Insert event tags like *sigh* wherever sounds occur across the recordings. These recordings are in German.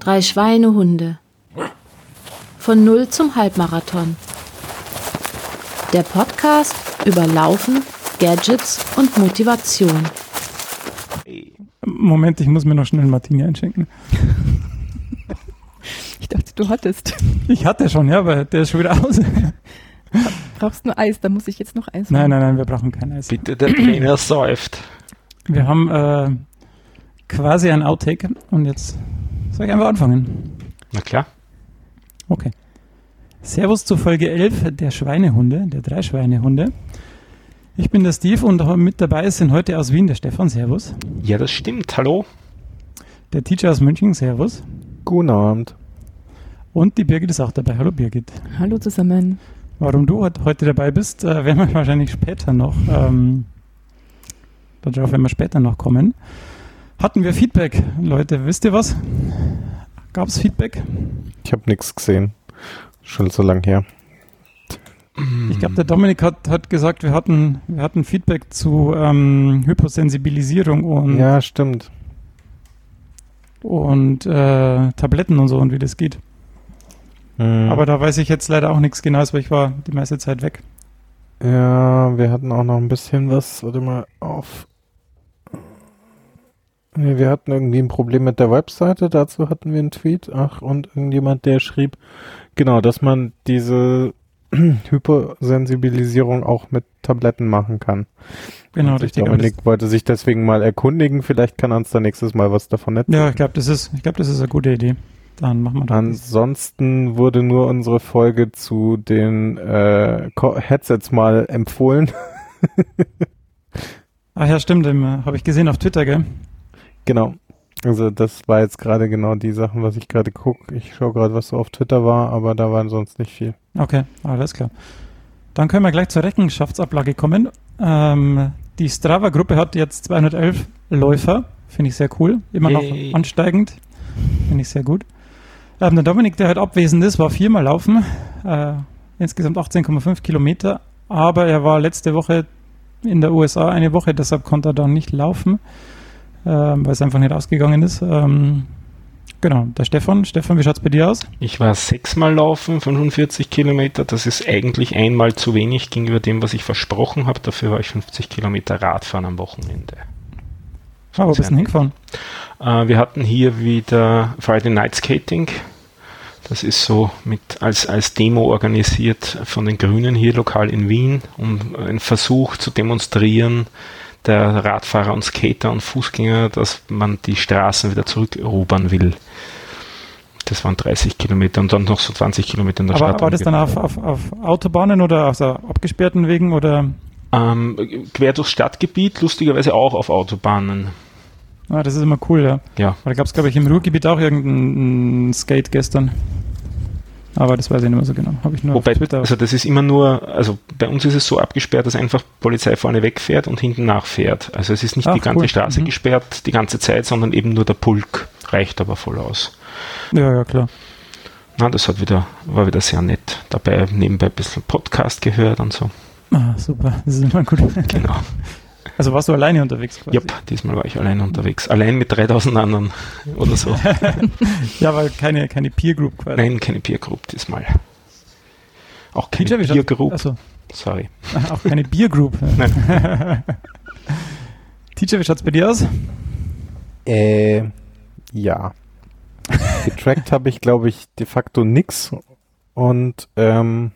Drei Schweinehunde. Von Null zum Halbmarathon. Der Podcast über Laufen, Gadgets und Motivation. Moment, ich muss mir noch schnell einen Martini einschenken. Ich dachte, du hattest. Ich hatte schon, ja, aber der ist schon wieder aus. Brauchst nur Eis, da muss ich jetzt noch Eis Nein, nein, nein, wir brauchen kein Eis. Bitte, der Trainer säuft. Wir haben äh, quasi ein Outtake und jetzt soll ich einfach anfangen. Na klar. Okay. Servus zu Folge 11 der Schweinehunde, der drei Schweinehunde. Ich bin der Steve und mit dabei sind heute aus Wien der Stefan, Servus. Ja, das stimmt. Hallo. Der Teacher aus München, Servus. Guten Abend. Und die Birgit ist auch dabei. Hallo Birgit. Hallo zusammen. Warum du heut- heute dabei bist, äh, werden wir wahrscheinlich später noch, ähm, darauf werden wir später noch kommen. Hatten wir Feedback, Leute, wisst ihr was? Gab es Feedback? Ich habe nichts gesehen. Schon so lang her. Ich glaube, der Dominik hat, hat gesagt, wir hatten, wir hatten Feedback zu ähm, Hyposensibilisierung und, Ja, stimmt. und äh, Tabletten und so und wie das geht. Hm. Aber da weiß ich jetzt leider auch nichts Genaues, weil ich war die meiste Zeit weg. ja, wir hatten auch noch ein bisschen was. Warte mal auf. Nee, wir hatten irgendwie ein Problem mit der Webseite. Dazu hatten wir einen Tweet. Ach, und irgendjemand, der schrieb, genau, dass man diese *clears throat* Hypersensibilisierung auch mit Tabletten machen kann. Genau, Und ich richtig. das- Dominik wollte sich deswegen mal erkundigen. Vielleicht kann er uns da nächstes Mal was davon erzählen. Ja, ich glaube, das ist, ich glaube, das ist eine gute Idee. Dann machen wir das. Ansonsten wurde nur unsere Folge zu den äh, Headsets mal empfohlen. *laughs* Ach ja, stimmt, habe ich gesehen auf Twitter, gell? Genau. Also das war jetzt gerade genau die Sachen, was ich gerade gucke. Ich schaue gerade, was so auf Twitter war, aber da war sonst nicht viel. Okay, alles klar. Dann können wir gleich zur Rechenschaftsablage kommen. Ähm, die Strava-Gruppe hat jetzt 211 Läufer. Finde ich sehr cool. Immer Yay. noch ansteigend. Finde ich sehr gut. Ähm, der Dominik, der heute abwesend ist, war viermal laufen. Äh, insgesamt 18,5 Kilometer. Aber er war letzte Woche in der USA eine Woche, deshalb konnte er dann nicht laufen, ähm, weil es einfach nicht ausgegangen ist. Ähm, genau, der Stefan. Stefan, wie schaut es bei dir aus? Ich war sechsmal laufen, 45 Kilometer. Das ist eigentlich einmal zu wenig gegenüber dem, was ich versprochen habe. Dafür war ich 50 Kilometer Radfahren am Wochenende. Ah, wo bist du denn hingefahren? Äh, wir hatten hier wieder Friday Night Skating. Das ist so mit als, als Demo organisiert von den Grünen hier lokal in Wien, um einen Versuch zu demonstrieren der Radfahrer und Skater und Fußgänger, dass man die Straßen wieder zurückerobern will. Das waren 30 Kilometer und dann noch so 20 Kilometer in der Aber Stadt. war das dann auf, auf, auf Autobahnen oder auf so abgesperrten Wegen oder? ähm, quer durchs Stadtgebiet, lustigerweise auch auf Autobahnen. Ah, das ist immer cool, ja. Ja, Da gab es, glaube ich, im Ruhrgebiet auch irgendein Skate gestern. Aber das weiß ich nicht mehr so genau. Habe ich nur Wobei, Twitter. also das ist immer nur, also bei uns ist es so abgesperrt, dass einfach Polizei vorne wegfährt und hinten nachfährt. Also es ist nicht Ach, die ganze cool. Straße Mhm. gesperrt die ganze Zeit, sondern eben nur der Pulk. Reicht aber voll aus. ja, ja, klar. Na, das hat wieder, war wieder sehr nett. Dabei nebenbei ein bisschen Podcast gehört und so. Ah, super. Das ist immer gut. Genau. *laughs* Also warst du alleine unterwegs? Quasi? Jupp, diesmal war ich allein unterwegs. Allein mit 3000 anderen *laughs* oder so. Ja, weil keine, keine Peer Group quasi. Nein, keine Peer Group diesmal. Auch keine wie Peer schaut's- Group. Achso, Sorry. *laughs* auch keine Beer Group. *laughs* Teacher, wie schaut's bei dir aus? Äh, ja. Getrackt habe ich, glaube ich, de facto nix. Und ähm,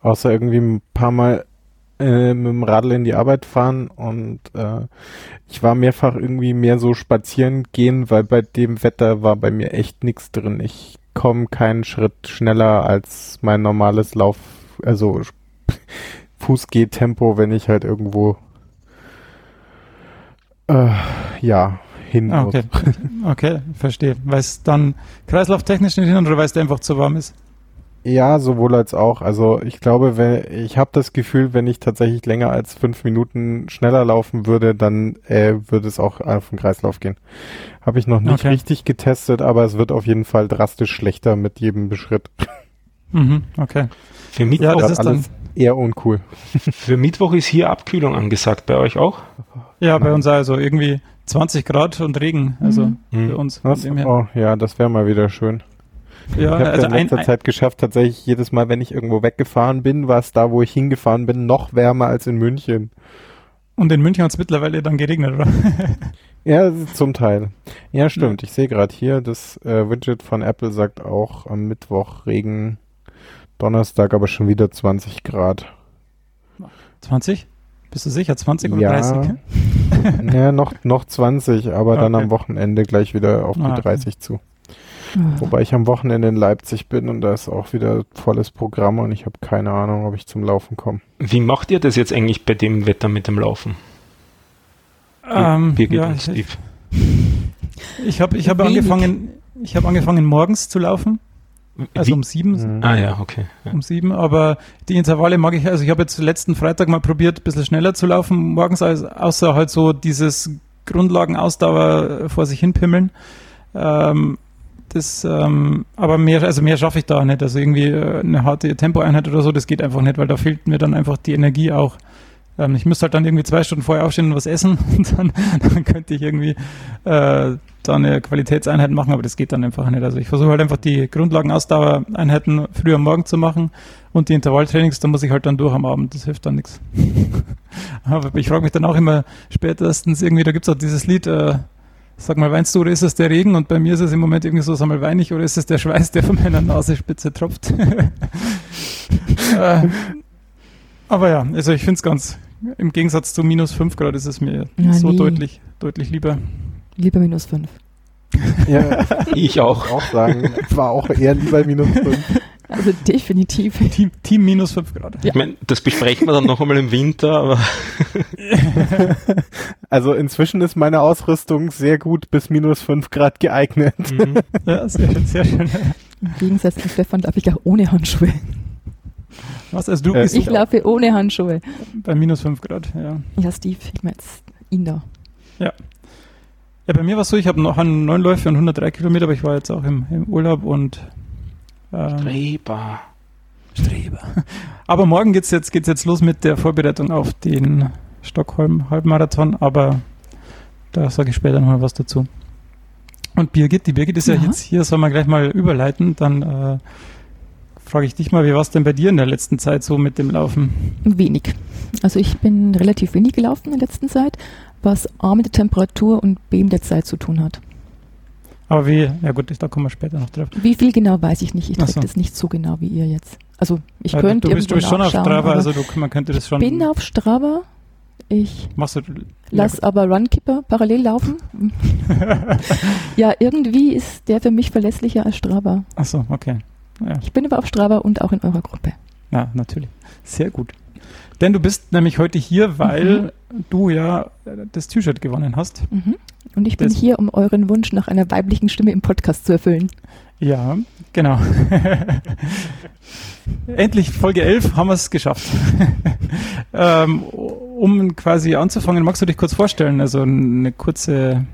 außer irgendwie ein paar Mal äh, mit dem Radl in die Arbeit fahren und äh, ich war mehrfach irgendwie mehr so spazieren gehen, weil bei dem Wetter war bei mir echt nichts drin. Ich komme keinen Schritt schneller als mein normales Lauf, also *laughs* Fußgehtempo, wenn ich halt irgendwo äh, ja hin Ah, muss. okay. *laughs* Okay, verstehe. Weil es dann kreislauftechnisch nicht hin oder weil es einfach zu warm ist? Ja, sowohl als auch. Also ich glaube, wenn, ich habe das Gefühl, wenn ich tatsächlich länger als fünf Minuten schneller laufen würde, dann äh, würde es auch auf den Kreislauf gehen. Habe ich noch nicht Okay. richtig getestet, aber es wird auf jeden Fall drastisch schlechter mit jedem Schritt. Mhm, okay. Für Mittwoch, Ja, das ist dann, alles eher uncool. *laughs* für Mittwoch ist hier Abkühlung angesagt. Bei euch auch? ja, bei uns also irgendwie 20 Grad und Regen, also Mhm. Mhm. für uns. Was? dem her. Oh, ja, das wäre mal wieder schön. Ja, ich habe also in letzter ein, Zeit geschafft, tatsächlich jedes Mal, wenn ich irgendwo weggefahren bin, war es da, wo ich hingefahren bin, noch wärmer als in München. und in München hat es mittlerweile dann geregnet, oder? *laughs* Ja, zum Teil. Ja, stimmt. Ich sehe gerade hier, das äh, Widget von Apple sagt auch am Mittwoch Regen, Donnerstag aber schon wieder 20 Grad. 20? Bist du sicher? 20 oder Ja. 30? *laughs* Ja, noch, noch 20, aber *laughs* dann Okay. am Wochenende gleich wieder auf die Ah, okay. 30 zu. Ah. Wobei ich am Wochenende in Leipzig bin und da ist auch wieder volles Programm und ich habe keine Ahnung, ob ich zum Laufen komme. Wie macht ihr das jetzt eigentlich bei dem Wetter mit dem Laufen? Ähm, Birgit ja, und ich Steve. ich habe ich hab angefangen, ich habe angefangen morgens zu laufen, also Wie- um sieben, Mhm. Ah ja, okay. Ja. um sieben, aber die Intervalle mag ich, also ich habe jetzt letzten Freitag mal probiert, ein bisschen schneller zu laufen morgens, als, außer halt so dieses Grundlagenausdauer vor sich hinpimmeln. Ähm, das, ähm, aber mehr, also mehr schaffe ich da nicht. Also irgendwie äh, eine harte Tempoeinheit oder so, das geht einfach nicht, weil da fehlt mir dann einfach die Energie auch. Ähm, ich müsste halt dann irgendwie zwei Stunden vorher aufstehen und was essen *laughs* und dann, dann könnte ich irgendwie äh, da eine Qualitätseinheit machen, aber das geht dann einfach nicht. Also ich versuche halt einfach die Grundlagenausdauereinheiten früh am Morgen zu machen und die Intervalltrainings, da muss ich halt dann durch am Abend, das hilft dann nichts. *laughs* aber ich frage mich dann auch immer spätestens irgendwie, da gibt es auch dieses Lied, äh, sag mal, weinst du oder ist es der Regen? Und bei mir ist es im Moment irgendwie so, sag mal, weine ich oder ist es der Schweiß, der von meiner Nasenspitze tropft? *laughs* äh, aber ja, also ich finde es ganz, im Gegensatz zu minus 5 Grad ist es mir Ja, so nee. deutlich, deutlich lieber. Lieber minus 5. Ja, *laughs* Ich auch. auch sagen, war auch eher lieber minus 5. Also definitiv. *laughs* Team, Team minus 5 Grad. Ja. Ich meine, das besprechen wir dann noch einmal im Winter, aber *laughs* Also inzwischen ist meine Ausrüstung sehr gut bis minus 5 Grad geeignet. mhm. Ja, sehr schön, sehr schön. Im Gegensatz zu Stefan darf ich auch ohne Handschuhe. Was, also du Äh, bist Ich laufe ohne Handschuhe. bei minus 5 Grad, ja. Ja, Steve, ich meine jetzt ihn da. Ja, bei mir war es so, ich habe noch einen neun Läufe und 103 Kilometer, aber ich war jetzt auch im, im Urlaub und ähm, Streber. Streber. *laughs* Aber morgen geht's jetzt, geht's jetzt los mit der Vorbereitung auf den Stockholm Halbmarathon, aber da sage ich später nochmal was dazu. Und Birgit, die Birgit ist ja, Ja. jetzt hier, soll man gleich mal überleiten, dann äh, frage ich dich mal, wie war es denn bei dir in der letzten Zeit so mit dem Laufen? Wenig. Also ich bin relativ wenig gelaufen in der letzten Zeit, was A mit der Temperatur und B mit der Zeit zu tun hat. Aber wie, ja gut, da kommen wir später noch drauf. Wie viel genau weiß ich nicht. Ich Ach treffe so. das nicht so genau wie ihr jetzt. Also ich Ja, könnte du, bist, du bist schon auf Strava, also du, man könnte das schon. bin auf Strava. Ich machst du, lass aber Runkeeper parallel laufen. *laughs* ja, irgendwie ist der für mich verlässlicher als Strava. Achso, okay. Ja. Ich bin aber auf Strava und auch in eurer Gruppe. Ja, natürlich. Sehr gut. Denn du bist nämlich heute hier, weil du ja äh, das T-Shirt gewonnen hast. Mhm. Und ich bin Das- hier, um euren Wunsch nach einer weiblichen Stimme im Podcast zu erfüllen. Ja, genau. *laughs* Endlich Folge 11 haben wir es geschafft. *laughs* ähm, um quasi anzufangen, magst du dich kurz vorstellen? Also eine kurze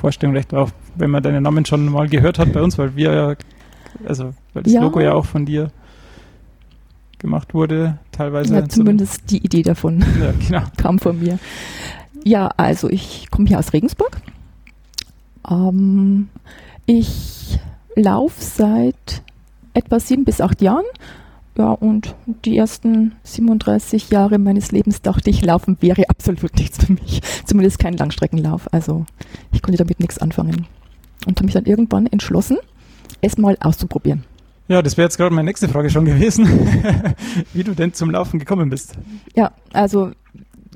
Vorstellung, recht auch, wenn man deinen Namen schon mal gehört hat bei uns, weil wir ja, also weil das Ja. Logo ja auch von dir gemacht wurde, teilweise. ja, zumindest die Idee davon *laughs* Ja, genau. *laughs* kam von mir. Ja, also ich komme hier aus Regensburg. Ähm, ich laufe seit etwa sieben bis acht Jahren. Ja, und die ersten 37 Jahre meines Lebens dachte ich, Laufen wäre absolut nichts für mich. *laughs* Zumindest kein Langstreckenlauf. Also ich konnte damit nichts anfangen. Und habe mich dann irgendwann entschlossen, es mal auszuprobieren. Ja, das wäre jetzt gerade meine nächste Frage schon gewesen, *laughs* wie du denn zum Laufen gekommen bist. Ja, also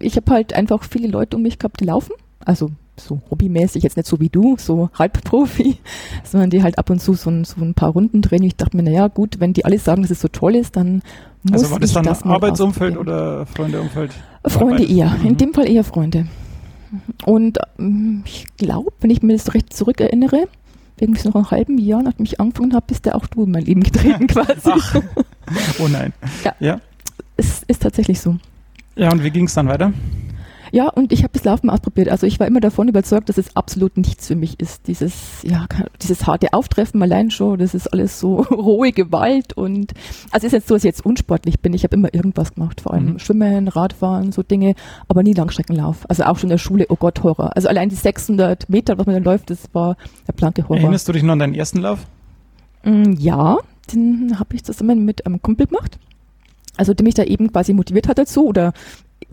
ich habe halt einfach viele Leute um mich gehabt, die laufen. Also so hobbymäßig, jetzt nicht so wie du, so Halbprofi, *laughs* sondern die halt ab und zu so ein, so ein paar Runden drehen. Ich dachte mir, naja, gut, wenn die alle sagen, dass es so toll ist, dann muss Also war das ich dann das Arbeitsumfeld oder Freundeumfeld? Freunde eher, in Mhm. dem Fall eher Freunde. Und ähm, ich glaube, wenn ich mir das recht zurückerinnere, irgendwie so nach einem halben Jahr, nachdem ich angefangen habe, bist du auch du in mein Leben getreten *laughs* quasi. Ach. Oh nein. Es ist tatsächlich so. Ja, und wie ging es dann weiter? Ja, und ich habe das Laufen ausprobiert. Also ich war immer davon überzeugt, dass es absolut nichts für mich ist. Dieses, ja, dieses harte Auftreffen allein schon, das ist alles so *laughs* rohe Gewalt und also ist jetzt so, dass ich jetzt unsportlich bin. Ich habe immer irgendwas gemacht, vor allem mhm. Schwimmen, Radfahren, so Dinge, aber nie Langstreckenlauf. Also auch schon in der Schule, oh Gott, Horror. Also allein die 600 Meter, was man dann läuft, das war der blanke Horror. Erinnerst du dich noch an deinen ersten Lauf? Mm, ja, den habe ich zusammen mit einem Kumpel gemacht. Also der mich da eben quasi motiviert hat dazu oder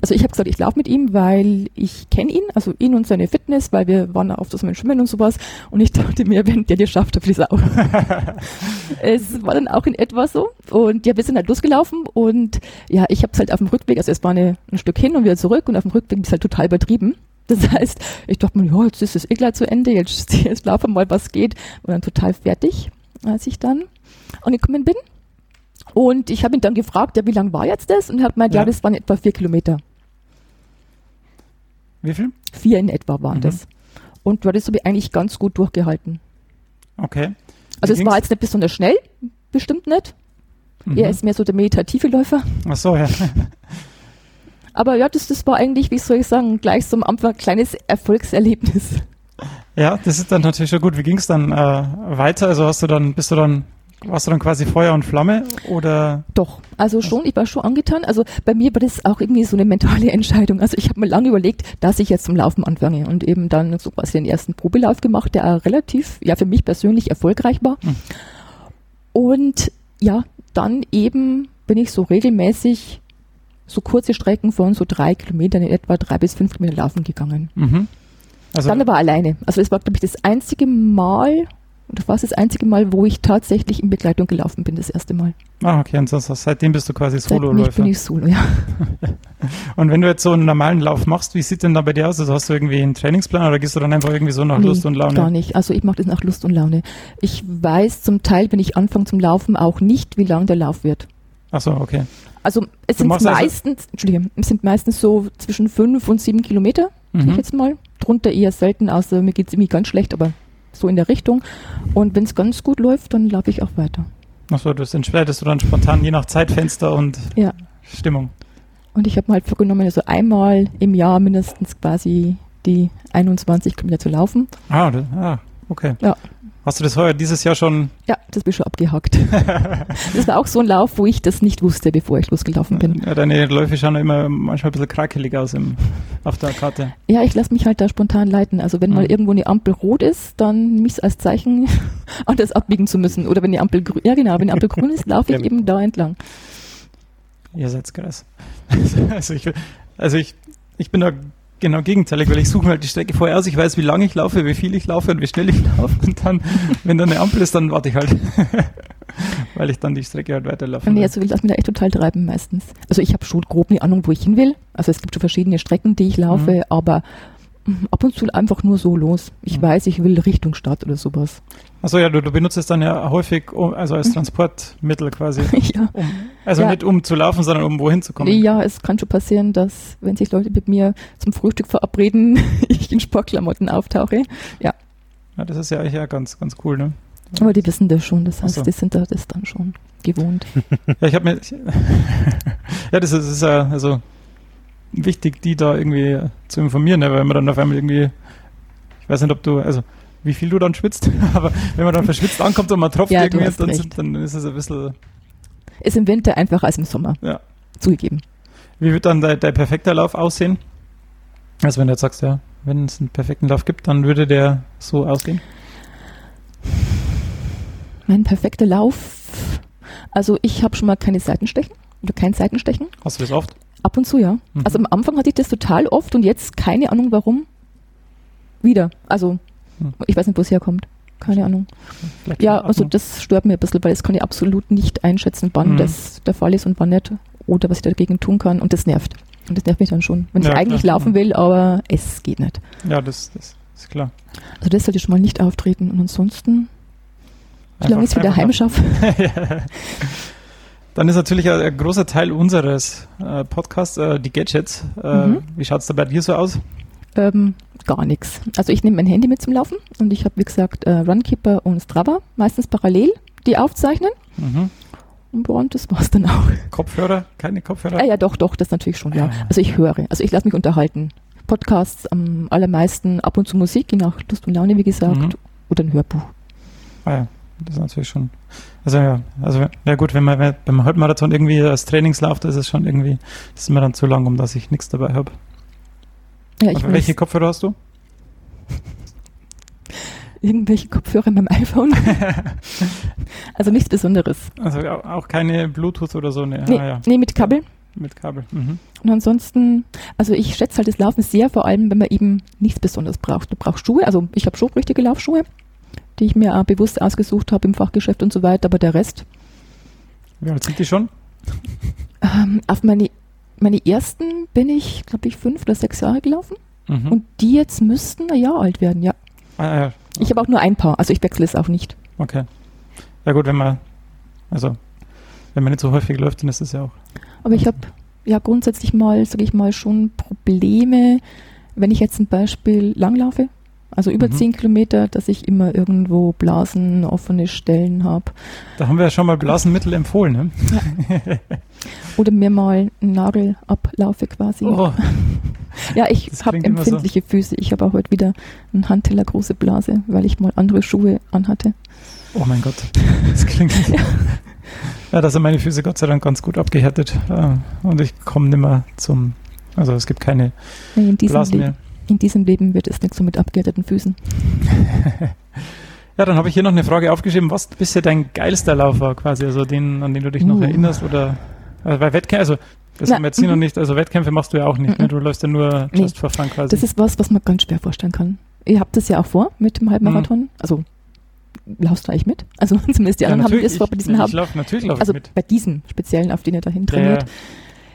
also ich habe gesagt, ich laufe mit ihm, weil ich kenne ihn, also ihn und seine Fitness, weil wir waren auf das Schwimmen und sowas. Und ich *laughs* dachte mir, wenn der das schafft, dann auch. *laughs* es war dann auch in etwa so. Und ja, wir sind halt losgelaufen und ja, ich habe es halt auf dem Rückweg, also es war eine, ein Stück hin und wieder zurück und auf dem Rückweg ist halt total übertrieben. Das heißt, ich dachte mir, ja, jetzt ist es eh gleich zu Ende, jetzt, *laughs* jetzt laufen wir mal, was geht. Und dann total fertig, als ich dann angekommen bin. Und ich habe ihn dann gefragt, ja, wie lang war jetzt das? Und er hat gemeint, ja. ja, das waren etwa vier Kilometer. Wie viel? Vier in etwa waren mhm. das. Und du hattest aber eigentlich ganz gut durchgehalten. Okay. Also es war jetzt nicht besonders schnell, bestimmt nicht. Mhm. Er ist mehr so der meditative Läufer. Ach so, ja. aber ja, das, das war eigentlich, wie soll ich sagen, gleich so am Anfang ein kleines Erfolgserlebnis. Ja, das ist dann natürlich schon gut. Wie ging es dann äh, weiter? Also hast du dann, bist du dann warst du dann quasi Feuer und Flamme oder? Doch, also schon, ich war schon angetan. Also bei mir war das auch irgendwie so eine mentale *laughs* Entscheidung. Also ich habe mir lange überlegt, dass ich jetzt zum Laufen anfange und eben dann so quasi den ersten Probelauf gemacht, der auch relativ, ja für mich persönlich erfolgreich war. Hm. Und ja, dann eben bin ich so regelmäßig so kurze Strecken von so drei Kilometern in etwa drei bis fünf Kilometer laufen gegangen. Mhm. Also dann aber alleine. Also es war, glaube ich, das einzige Mal, und das war das einzige Mal, wo ich tatsächlich in Begleitung gelaufen bin, das erste Mal. Ah, okay. Und sonst, seitdem bist du quasi Solo-Läufer. Seitdem bin ich Solo, ja. *laughs* und wenn du jetzt so einen normalen Lauf machst, wie sieht denn da bei dir aus? Also hast du irgendwie einen Trainingsplan oder gehst du dann einfach irgendwie so nach nee, Lust und Laune? gar nicht. Also ich mache das nach Lust und Laune. Ich weiß zum Teil, wenn ich anfange zum Laufen, auch nicht, wie lang der Lauf wird. Ach so, okay. Also es du sind also meistens, also Entschuldigung, es sind meistens so zwischen fünf und sieben Kilometer, mhm. ich jetzt mal. Drunter eher selten, außer mir geht es irgendwie ganz schlecht, aber so in der Richtung. Und wenn es ganz gut läuft, dann laufe ich auch weiter. Achso, das entscheidest du dann spontan je nach Zeitfenster und ja. Stimmung. Und ich habe mir halt vorgenommen, also einmal im Jahr mindestens quasi die 21 Kilometer zu laufen. Ah, ah okay. Ja. Hast du das heuer dieses Jahr schon? Ja, das bin ich schon abgehakt. *laughs* das war auch so ein Lauf, wo ich das nicht wusste, bevor ich losgelaufen bin. Ja, deine Läufe schauen immer manchmal ein bisschen krakelig aus im, auf der Karte. Ja, ich lasse mich halt da spontan leiten. Also wenn mhm. mal irgendwo eine Ampel rot ist, dann nehme ich es als Zeichen, *laughs* anders abbiegen zu müssen. Oder wenn die Ampel grün, ja genau, wenn die Ampel grün ist, *laughs* laufe ich eben da entlang. Ihr seid krass. also ich, also ich, ich bin da genau gegenteilig, weil ich suche mir halt die Strecke vorher aus, ich weiß, wie lange ich laufe, wie viel ich laufe und wie schnell ich *laughs* laufe und dann, wenn da eine Ampel ist, dann warte ich halt. *laughs* weil ich dann die Strecke halt weiterlaufe. Nee, also will das mir da echt total treiben meistens. Also ich habe schon grob eine Ahnung, wo ich hin will. Also es gibt schon verschiedene Strecken, die ich laufe, mhm. aber ab und zu einfach nur so los. Ich mhm. weiß, ich will Richtung Stadt oder sowas. Achso, ja, du, du benutzt es dann ja häufig, um, also als mhm. Transportmittel quasi. *laughs* ja. Um, also ja. nicht um zu laufen, sondern um wohin zu kommen. Ja, es kann schon passieren, dass, wenn sich Leute mit mir zum Frühstück verabreden, *laughs* ich in Sportklamotten auftauche. Ja. Ja, das ist ja eigentlich ja ganz, ganz cool, ne? Aber die wissen das schon, das heißt, so. die sind da das dann schon gewohnt. *laughs* ja, ich habe mir. ja, das ist, das ist ja, also wichtig, die da irgendwie zu informieren, ne? weil man dann auf einmal irgendwie, ich weiß nicht, ob du, also wie viel du dann schwitzt, *laughs* aber wenn man dann verschwitzt ankommt und man tropft ja, irgendwie, dann, dann, ist es ein bisschen. Ist im Winter einfacher als im Sommer. Ja. Zugegeben. Wie wird dann dein, dein perfekter Lauf aussehen? Also wenn du jetzt sagst, ja, wenn es einen perfekten Lauf gibt, dann würde der so aussehen? Mein perfekter Lauf. Also ich habe schon mal keine Seitenstechen oder kein Seitenstechen. Hast du das oft? Ab und zu, ja. Mhm. Also am Anfang hatte ich das total oft und jetzt keine Ahnung warum. Wieder. Also mhm. ich weiß nicht, wo es herkommt. Keine Ahnung. Vielleicht ja, also das stört mir ein bisschen, weil das kann ich absolut nicht einschätzen, wann mhm. das der Fall ist und wann nicht. Oder was ich dagegen tun kann. Und das nervt. Und das nervt mich dann schon. Wenn ja, ich eigentlich klar. laufen will, aber es geht nicht. Ja, das, das ist klar. Also das sollte schon mal nicht auftreten. Und ansonsten, solange ich es wieder heim schaffe. *laughs* Dann ist natürlich ein, ein großer Teil unseres äh, Podcasts äh, die Gadgets. Äh, mhm. Wie schaut es da bei dir so aus? Ähm, gar nichts. Also ich nehme mein Handy mit zum Laufen und ich habe, wie gesagt, äh, Runkeeper und Strava, meistens parallel, die aufzeichnen. Mhm. Und das war's dann auch. Kopfhörer? Keine Kopfhörer? Ja, ja, doch, doch, das natürlich schon, ja. Ah. Also ich höre, also ich lasse mich unterhalten. Podcasts am allermeisten ab und zu Musik, je nach Lust und Laune, wie gesagt, Mhm. oder ein Hörbuch. Ah ja, das ist natürlich schon. Also ja, also ja gut, wenn man beim Halbmarathon irgendwie als Trainingslauf, das ist schon irgendwie, das ist mir dann zu lang, um dass ich nichts dabei habe. Ja, welche Kopfhörer hast du? irgendwelche Kopfhörer in meinem iPhone. *laughs* also nichts Besonderes. Also au- auch keine Bluetooth oder so, ne? Nee, Ah, ja, nee, mit Kabel. mit Kabel. Mhm. Und ansonsten, also ich schätze halt das Laufen sehr, vor allem wenn man eben nichts Besonderes braucht. Du brauchst Schuhe, also ich habe schon richtige Laufschuhe, die ich mir auch bewusst ausgesucht habe im Fachgeschäft und so weiter, aber der Rest, Wie alt sind die schon? ähm, auf meine, meine ersten bin ich, glaube ich, fünf oder sechs Jahre gelaufen Mhm. und die jetzt müssten ein Jahr alt werden, ja. ah, ja, Ich habe auch nur ein Paar, also ich wechsle es auch nicht. okay. Ja gut, wenn man, also wenn man nicht so häufig läuft, dann ist das ja auch. Aber ich habe ja grundsätzlich mal, sage ich mal, schon Probleme, wenn ich jetzt zum Beispiel langlaufe, also über Mhm. zehn Kilometer, dass ich immer irgendwo Blasen, offene Stellen habe. Da haben wir ja schon mal Blasenmittel empfohlen, ne? *laughs* Oder mir mal einen Nagel ablaufe quasi. Oh, *laughs* ja, ich habe immer so. empfindliche Füße. Ich habe auch heute wieder einen Handteller große Blase, weil ich mal andere Schuhe anhatte. oh mein Gott. Das klingt. *laughs* ja. da sind meine Füße Gott sei Dank ganz gut abgehärtet. äh, Und ich komme nimmer zum. Also es gibt keine Nee, Blasen Leben, mehr. In diesem Leben wird es nicht so mit abgehärteten Füßen. *laughs* Ja, dann habe ich hier noch eine Frage aufgeschrieben. Was bisher dein geilster Lauf war, quasi, also den, an den du dich noch Uh. erinnerst oder also bei Wettkämpfen, also das Na, haben wir jetzt hier mhm. noch nicht, also Wettkämpfe machst du ja auch nicht, Mhm. ne? Du läufst ja nur Nee. just for fun quasi. Das ist was, was man ganz schwer vorstellen kann. Ihr habt das ja auch vor mit dem Halbmarathon. Also laufst du eigentlich mit? Also *laughs* zumindest die Mhm. ja, anderen haben das vor bei diesem ich, ich Halb. lauf, natürlich laufe Also ich mit. bei diesem speziellen, auf den ihr dahin Ja, trainiert.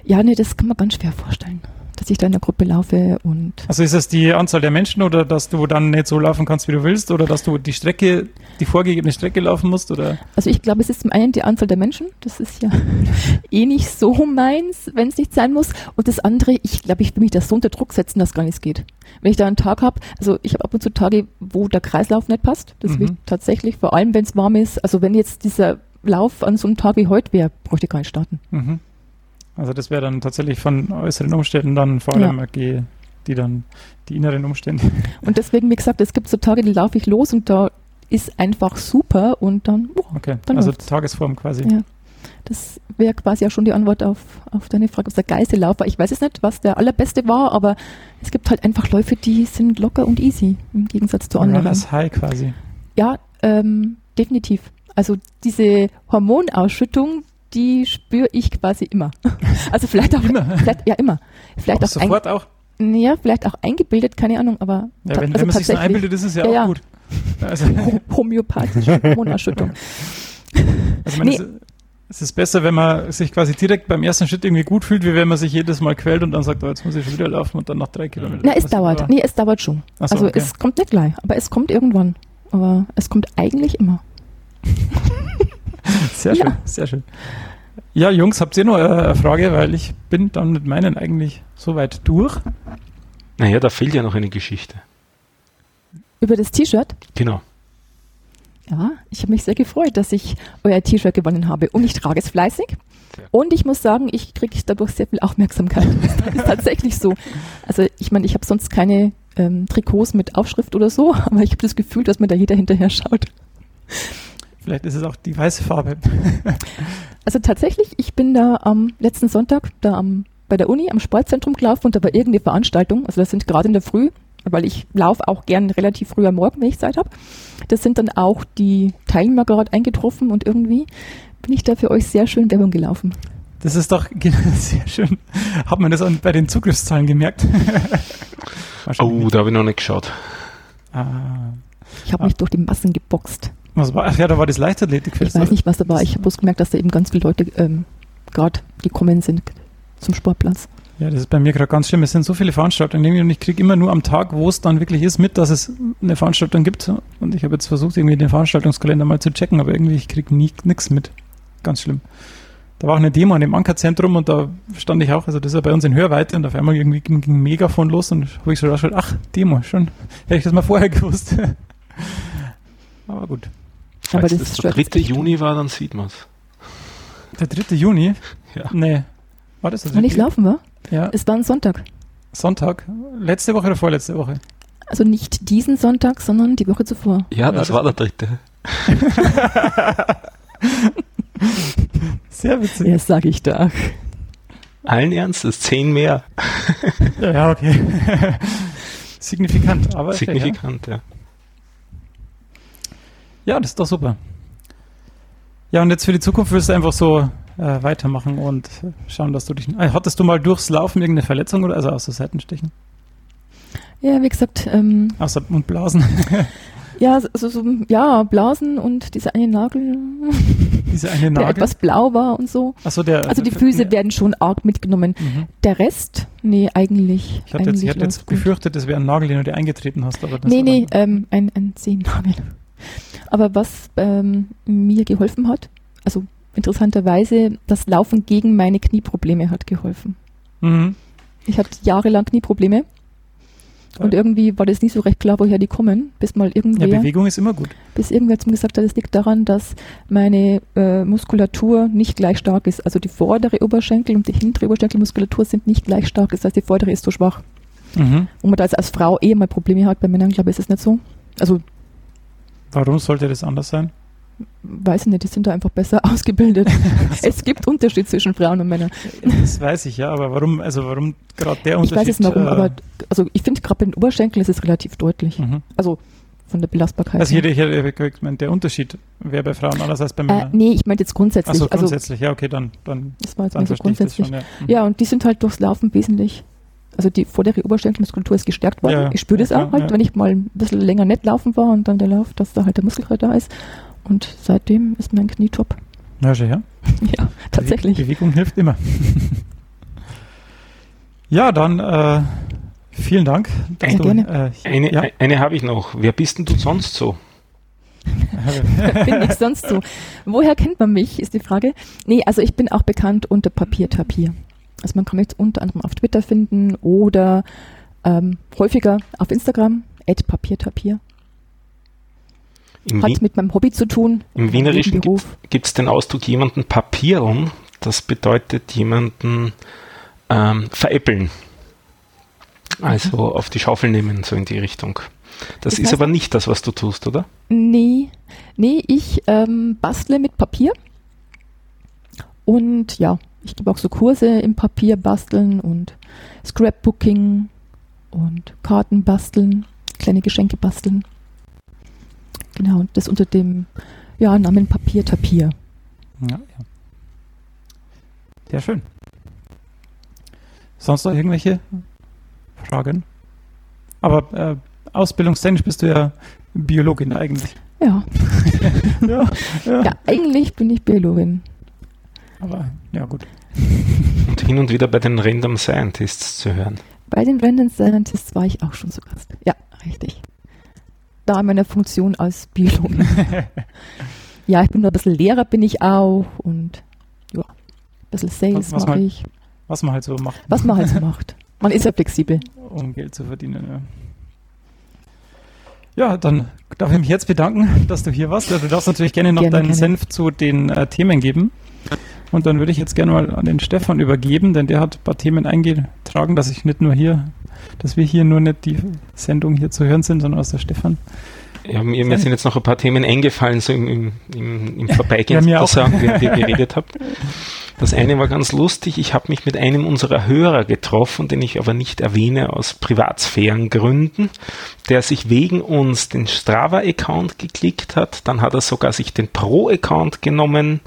ja. Ja, nee, das kann man ganz schwer vorstellen. Dass ich da in der Gruppe laufe und Also ist es die Anzahl der Menschen oder dass du dann nicht so laufen kannst, wie du willst oder dass du die Strecke, die vorgegebene Strecke laufen musst oder? Also ich glaube, es ist zum einen die Anzahl der Menschen, das ist ja *laughs* eh nicht so meins, wenn es nicht sein muss. Und das andere, ich glaube, ich will mich da so unter Druck setzen, dass gar nichts geht. Wenn ich da einen Tag habe, also ich habe ab und zu Tage, wo der Kreislauf nicht passt. Das will ich Mhm. tatsächlich, vor allem wenn es warm ist. Also wenn jetzt dieser Lauf an so einem Tag wie heute wäre, bräuchte ich gar nicht starten. Mhm. Also das wäre dann tatsächlich von äußeren Umständen dann vor allem AG, die dann die inneren Umstände. *laughs* Und deswegen, wie gesagt, es gibt so Tage, die laufe ich los und da ist einfach super und dann, oh, Okay, Dann also läuft's. Tagesform quasi. Ja. Das wäre quasi auch schon die Antwort auf, auf deine Frage, was der geilste Lauf war. Ich weiß es nicht, was der allerbeste war, aber es gibt halt einfach Läufe, die sind locker und easy im Gegensatz zu anderen. Runners High quasi. Ja, ähm, definitiv. Also diese Hormonausschüttung, die spüre ich quasi immer. *laughs* Also vielleicht auch Immer. Vielleicht, ja, immer. Vielleicht Auch auch, sofort auch. ja, vielleicht auch eingebildet, keine Ahnung, aber Ja, wenn, also wenn man sich so einbildet, ist es ja, Ja, auch gut. *laughs* Also, ho- homöopathische Hormonausschüttung. *laughs* also meine, Nee. es, ist besser, wenn man sich quasi direkt beim ersten Schritt irgendwie gut fühlt, wie wenn man sich jedes Mal quält und dann sagt, oh, jetzt muss ich schon wieder laufen und dann nach drei Kilometern. Na, es dauert. war- Nee, es dauert schon. So, also okay. es kommt nicht gleich, aber es kommt irgendwann. Aber es kommt eigentlich immer. *laughs* Sehr Ja. schön, sehr schön. Ja, Jungs, habt ihr noch äh, eine Frage? Weil ich bin dann mit meinen eigentlich soweit durch. Naja, da fehlt ja noch eine Geschichte. Über das T-Shirt. Genau. Ja, ich habe mich sehr gefreut, dass ich euer T-Shirt gewonnen habe. Und ich trage es fleißig. Und ich muss sagen, ich kriege dadurch sehr viel Aufmerksamkeit. *laughs* Das ist tatsächlich so. Also ich meine, ich habe sonst keine ähm, Trikots mit Aufschrift oder so, *laughs* aber ich habe das Gefühl, dass mir da jeder hinterher schaut. Vielleicht ist es auch die weiße Farbe. *laughs* Also tatsächlich, ich bin da am letzten Sonntag da am, bei der Uni am Sportzentrum gelaufen und da war irgendeine Veranstaltung. Also das sind gerade in der Früh, weil ich laufe auch gern relativ früh am Morgen, wenn ich Zeit habe. Das sind dann auch die Teilnehmer gerade eingetroffen und irgendwie bin ich da für euch sehr schön Werbung gelaufen. Das ist doch *laughs* sehr schön. Hat man das bei den Zugriffszahlen gemerkt? *laughs* Oh, da habe ich noch nicht geschaut. Ah, Ich habe Ah. mich durch die Massen geboxt. Was war? Ja, da war das Leichtathletikfest. Ich weiß nicht, was da war. Ich habe bloß gemerkt, dass da eben ganz viele Leute ähm, gerade gekommen sind zum Sportplatz. Ja, das ist bei mir gerade ganz schlimm. Es sind so viele Veranstaltungen und ich kriege immer nur am Tag, wo es dann wirklich ist, mit, dass es eine Veranstaltung gibt. Und ich habe jetzt versucht, irgendwie den Veranstaltungskalender mal zu checken, aber irgendwie ich kriege nichts mit. Ganz schlimm. Da war auch eine Demo an dem Ankerzentrum und da stand ich auch, also das ist ja bei uns in Hörweite und auf einmal irgendwie ging, ging ein Megafon los und habe ich so rausgeschaut, ach, Demo, schon. Hätte ich das mal vorher gewusst. *laughs* aber gut. Aber das das der Shirt ist 3. echt Juni war, dann sieht man es. Der 3. Juni? Ja. Nee. War das der Wenn 3. ich laufen war, Ja. es war ein Sonntag. Sonntag? Letzte Woche oder vorletzte Woche? Also nicht diesen Sonntag, sondern die Woche zuvor. Ja, das, das- war der dritte. *laughs* Sehr witzig. Ja, sage ich doch. Allen Ernstes, zehn mehr. Ja, ja okay. *laughs* Signifikant, aber okay, Signifikant, ja. Ja. Ja, das ist doch super. Ja, und jetzt für die Zukunft willst du einfach so äh, weitermachen und schauen, dass du dich. Äh, hattest du mal durchs Laufen irgendeine Verletzung oder also außer Seitenstechen? Ja, wie gesagt, ähm, Außer und Blasen. *laughs* ja, so, so, ja, Blasen und dieser eine Nagel, Diese eine *laughs* der Nagel. etwas blau war und so. Achso, der. Also die Füße werden schon arg mitgenommen. Mhm. Der Rest, nee, eigentlich. Ich hatte jetzt, ich eigentlich hatte jetzt gut. gefürchtet, das wäre ein Nagel, den du dir eingetreten hast, aber das Nee, nee, ähm, ein, ein Zehennagel. Aber was ähm, mir geholfen hat, also interessanterweise, das Laufen gegen meine Knieprobleme hat geholfen. Mhm. Ich hatte jahrelang Knieprobleme und Ja. irgendwie war das nicht so recht klar, woher die kommen, bis mal Ja, irgendwer, Bewegung ist immer gut. bis irgendwer zu mir gesagt hat, es liegt daran, dass meine äh, Muskulatur nicht gleich stark ist. Also die vordere Oberschenkel und die hintere Oberschenkelmuskulatur sind nicht gleich stark. Das heißt, die vordere ist so schwach. Mhm. Wo man da als, als Frau eh mal Probleme hat, bei Männern, glaube ich, ist es nicht so. Also Warum sollte das anders sein? weiß ich nicht, die sind da einfach besser *laughs* ausgebildet. es gibt Unterschied zwischen Frauen und Männern. Das weiß ich ja, aber warum, also warum gerade der Ich Unterschied? weiß es nicht warum, äh, aber also ich finde gerade bei den Oberschenkeln ist es relativ deutlich. mhm. Also von der Belastbarkeit. Also hier, hier, ich mein, der Unterschied wäre bei Frauen anders als bei äh, Männern. nee, ich meinte jetzt grundsätzlich. Achso, also grundsätzlich, ja, okay, dann, dann, das war jetzt dann so ich grundsätzlich. schon. Ja, Mhm. Ja, und die sind halt durchs Laufen wesentlich. Also die vordere Oberschenkelmuskulatur ist gestärkt worden. Ja, ich spüre das ja, auch halt, ja. wenn ich mal ein bisschen länger nicht laufen war und dann der Lauf, dass da halt der Muskelkater da ist. Und seitdem ist mein Knie top. ja, schon, ja. ja, tatsächlich. Bewegung hilft immer. *laughs* ja, dann äh, vielen Dank. dass Sehr du, gerne. Äh, hier- Eine, ja, eine habe ich noch. Wer bist denn du sonst so? *laughs* bin ich sonst so. Woher kennt man mich, ist die Frage. Nee, also ich bin auch bekannt unter Papiertapir. Also man kann mich unter anderem auf Twitter finden oder ähm, häufiger auf Instagram, papiertapir. Im, Hat Wien, mit meinem Hobby zu tun. im Wienerischen gibt es den Ausdruck jemanden papieren. Das bedeutet jemanden ähm, veräppeln. Also auf die Schaufel nehmen, so in die Richtung. Das, Das ist heißt- aber nicht das, was du tust, oder? Nee, nee, ich ähm, bastle mit Papier. Und ja, ich gebe auch so Kurse im Papier basteln und Scrapbooking und Karten basteln, kleine Geschenke basteln. Genau, und das unter dem ja, Namen Papier Tapir. ja, ja. Sehr schön. Sonst noch irgendwelche Fragen? Aber äh, ausbildungstechnisch bist du ja Biologin eigentlich. Ja, *laughs* ja, ja. ja, eigentlich bin ich Biologin. Aber ja, gut. *laughs* Und hin und wieder bei den Random Scientists zu hören. Bei den Random Scientists war ich auch schon zu Gast. Ja, richtig. Da in meiner Funktion als Biologin. *laughs* ja, ich bin nur ein bisschen Lehrer, bin ich auch. Und ja, ein bisschen Sales Was- was mache man- ich. Was man halt so macht, Was man halt so *laughs* macht. Man ist ja flexibel. um Geld zu verdienen. Ja. Ja, dann darf ich mich jetzt bedanken, dass du hier warst. Du darfst natürlich gerne noch Gerne, deinen gerne. Senf zu den äh, Themen geben. Und dann würde ich jetzt gerne mal an den Stefan übergeben, denn der hat ein paar Themen eingetragen, dass ich nicht nur hier, dass wir hier nur nicht die Sendung hier zu hören sind, sondern aus der Stefan. Ja, mir, mir sind jetzt noch ein paar Themen eingefallen, so im, im, im, im Vorbeigehen, Ja, sozusagen, während ihr geredet habt. Das eine war ganz lustig. Ich habe mich mit einem unserer Hörer getroffen, den ich aber nicht erwähne aus Privatsphärengründen, der sich wegen uns den Strava-Account geklickt hat. Dann hat er sogar sich den Pro-Account genommen.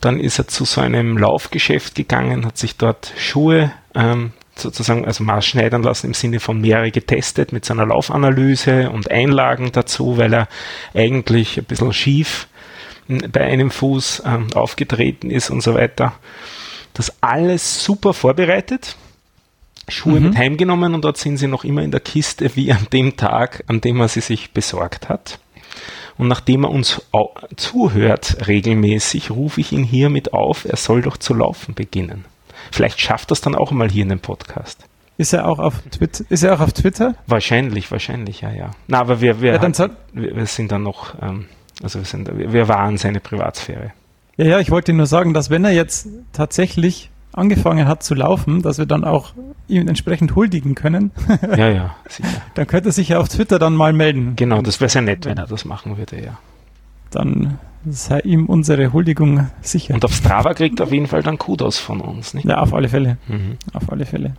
Dann ist er zu so einem Laufgeschäft gegangen, hat sich dort Schuhe ähm, sozusagen, also maßschneidern lassen im Sinne von mehrere getestet mit seiner Laufanalyse und Einlagen dazu, weil er eigentlich ein bisschen schief m, bei einem Fuß ähm, aufgetreten ist und so weiter. Das alles super vorbereitet. Schuhe Mhm. mit heimgenommen und dort sind sie noch immer in der Kiste wie an dem Tag, an dem er sie sich besorgt hat. Und nachdem er uns zuhört regelmäßig, rufe ich ihn hiermit auf, er soll doch zu laufen beginnen. Vielleicht schafft das dann auch mal hier in dem Podcast. Ist er auch auf Twitter? Ist er auch auf Twitter? Wahrscheinlich, wahrscheinlich, ja, ja. Na, aber wir, wir, Ja, soll, wir, wir sind dann noch, ähm, also wir, sind, wir wir wahren seine Privatsphäre. ja, ja, ich wollte nur sagen, dass wenn er jetzt tatsächlich angefangen hat zu laufen, dass wir dann auch ihm entsprechend huldigen können, Ja, ja, *laughs* sicher. dann könnte er sich ja auf Twitter dann mal melden. Genau, das wäre sehr nett, wenn er das machen würde, ja. Dann sei ihm unsere Huldigung sicher. Und auf Strava kriegt er auf jeden Fall dann Kudos von uns, nicht? ja, auf alle Fälle. Mhm. Auf alle Fälle.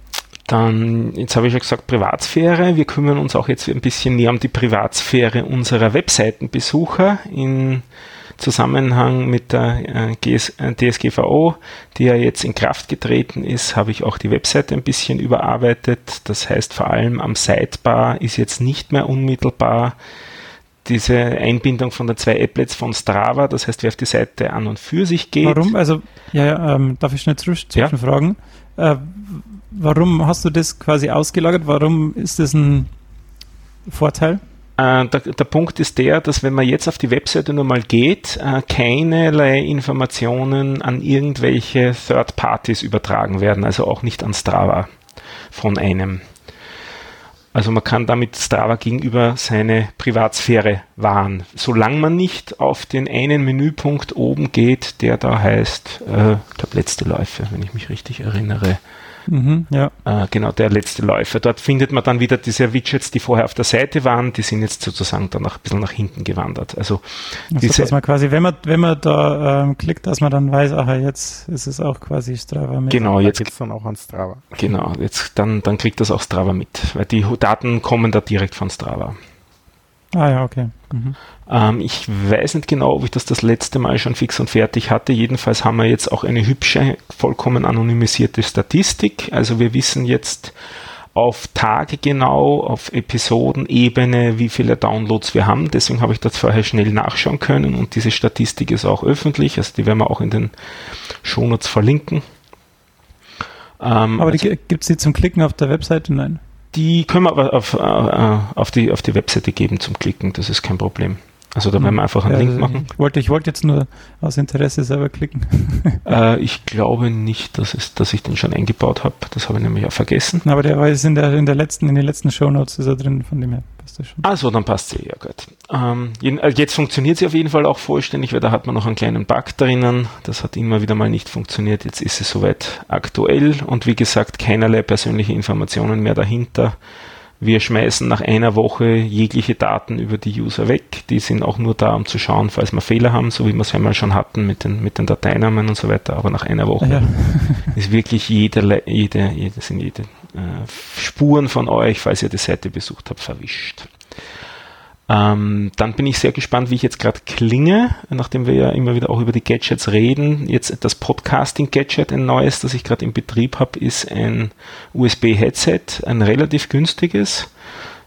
Dann, jetzt habe ich schon gesagt, Privatsphäre. Wir kümmern uns auch jetzt ein bisschen näher um die Privatsphäre unserer Webseitenbesucher in Zusammenhang mit der äh, GS, äh, DSGVO, die ja jetzt in Kraft getreten ist, habe ich auch die Webseite ein bisschen überarbeitet. Das heißt, vor allem am Sidebar ist jetzt nicht mehr unmittelbar diese Einbindung von den zwei Applets von Strava. Das heißt, wer auf die Seite an und für sich geht. Warum? Also, ja, ja ähm, darf ich schnell zwisch- Ja. zwischenfragen? Äh, warum hast du das quasi ausgelagert? Warum ist das ein Vorteil? Äh, der, der Punkt ist der, dass wenn man jetzt auf die Webseite nur mal geht, äh, keinerlei Informationen an irgendwelche Third Parties übertragen werden, also auch nicht an Strava von einem. Also man kann damit Strava gegenüber seine Privatsphäre wahren, solange man nicht auf den einen Menüpunkt oben geht, der da heißt, äh, ich glaube letzte Läufe, wenn ich mich richtig erinnere. Mhm, ja. Äh, genau, der letzte Läufer. Dort findet man dann wieder diese Widgets, die vorher auf der Seite waren, die sind jetzt sozusagen dann noch ein bisschen nach hinten gewandert. Also Also, dass man quasi, wenn man, wenn man da ähm, klickt, dass man dann weiß, aha, jetzt ist es auch quasi Strava mit. genau, Da jetzt geht's dann auch an Strava. genau, jetzt dann, dann kriegt das auch Strava mit, weil die Daten kommen da direkt von Strava. Ah ja, okay. Mhm. Ähm, ich weiß nicht genau, ob ich das das letzte Mal schon fix und fertig hatte. Jedenfalls haben wir jetzt auch eine hübsche, vollkommen anonymisierte Statistik. Also wir wissen jetzt auf Tage genau, auf Episodenebene, wie viele Downloads wir haben. Deswegen habe ich das vorher schnell nachschauen können und diese Statistik ist auch öffentlich. Also die werden wir auch in den Shownotes verlinken. Ähm, Aber also- die, gibt es die zum Klicken auf der Webseite? Nein. Die können wir aber auf, äh, äh, auf, die, auf die Webseite geben zum Klicken, das ist kein Problem. Also da werden wir einfach einen Ja, Link also machen. Ich wollte, ich wollte jetzt nur aus Interesse selber klicken. *laughs* Äh, ich glaube nicht, dass, es, dass ich den schon eingebaut habe. Das habe ich nämlich auch vergessen. Aber der war jetzt in der, in der letzten, in den letzten Shownotes ist er drin, von dem her passt das schon. Also, dann passt sie ja gut. Ähm, äh, jetzt funktioniert sie auf jeden Fall auch vollständig, weil da hat man noch einen kleinen Bug drinnen. Das hat immer wieder mal nicht funktioniert. Jetzt ist es soweit aktuell und wie gesagt, keinerlei persönliche Informationen mehr dahinter. Wir schmeißen nach einer Woche jegliche Daten über die User weg. Die sind auch nur da, um zu schauen, falls wir Fehler haben, so wie wir es ja mal schon hatten mit den, mit den Dateinamen und so weiter. Aber nach einer Woche Ja. *laughs* ist wirklich jede, jede, jede, sind jede äh, Spuren von euch, falls ihr die Seite besucht habt, verwischt. Ähm, dann bin ich sehr gespannt, wie ich jetzt gerade klinge, nachdem wir ja immer wieder auch über die Gadgets reden. Jetzt das Podcasting-Gadget, ein neues, das ich gerade im Betrieb habe, ist ein USB-Headset, ein relativ günstiges.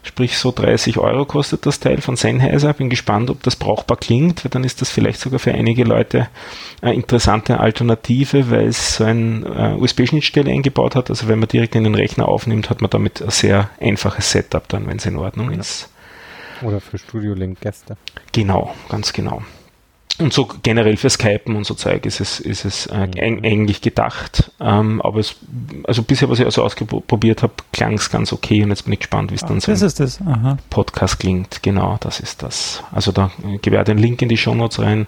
Sprich, so 30 Euro kostet das Teil von Sennheiser. Bin gespannt, ob das brauchbar klingt, weil dann ist das vielleicht sogar für einige Leute eine interessante Alternative, weil es so ein äh, USB-Schnittstelle eingebaut hat. Also wenn man direkt in den Rechner aufnimmt, hat man damit ein sehr einfaches Setup dann, wenn es in Ordnung ist. Oder für Studio Link Gäste. Genau, ganz genau. Und so generell für Skypen und so Zeug ist es, ist es äh, Mhm. eig- eigentlich gedacht. Ähm, aber es, also bisher, was ich also ausprobiert habe, klang es ganz okay und jetzt bin ich gespannt, wie es dann so das. Aha. Podcast klingt. Genau, das ist das. Also da äh, gebe ich den Link in die Shownotes rein.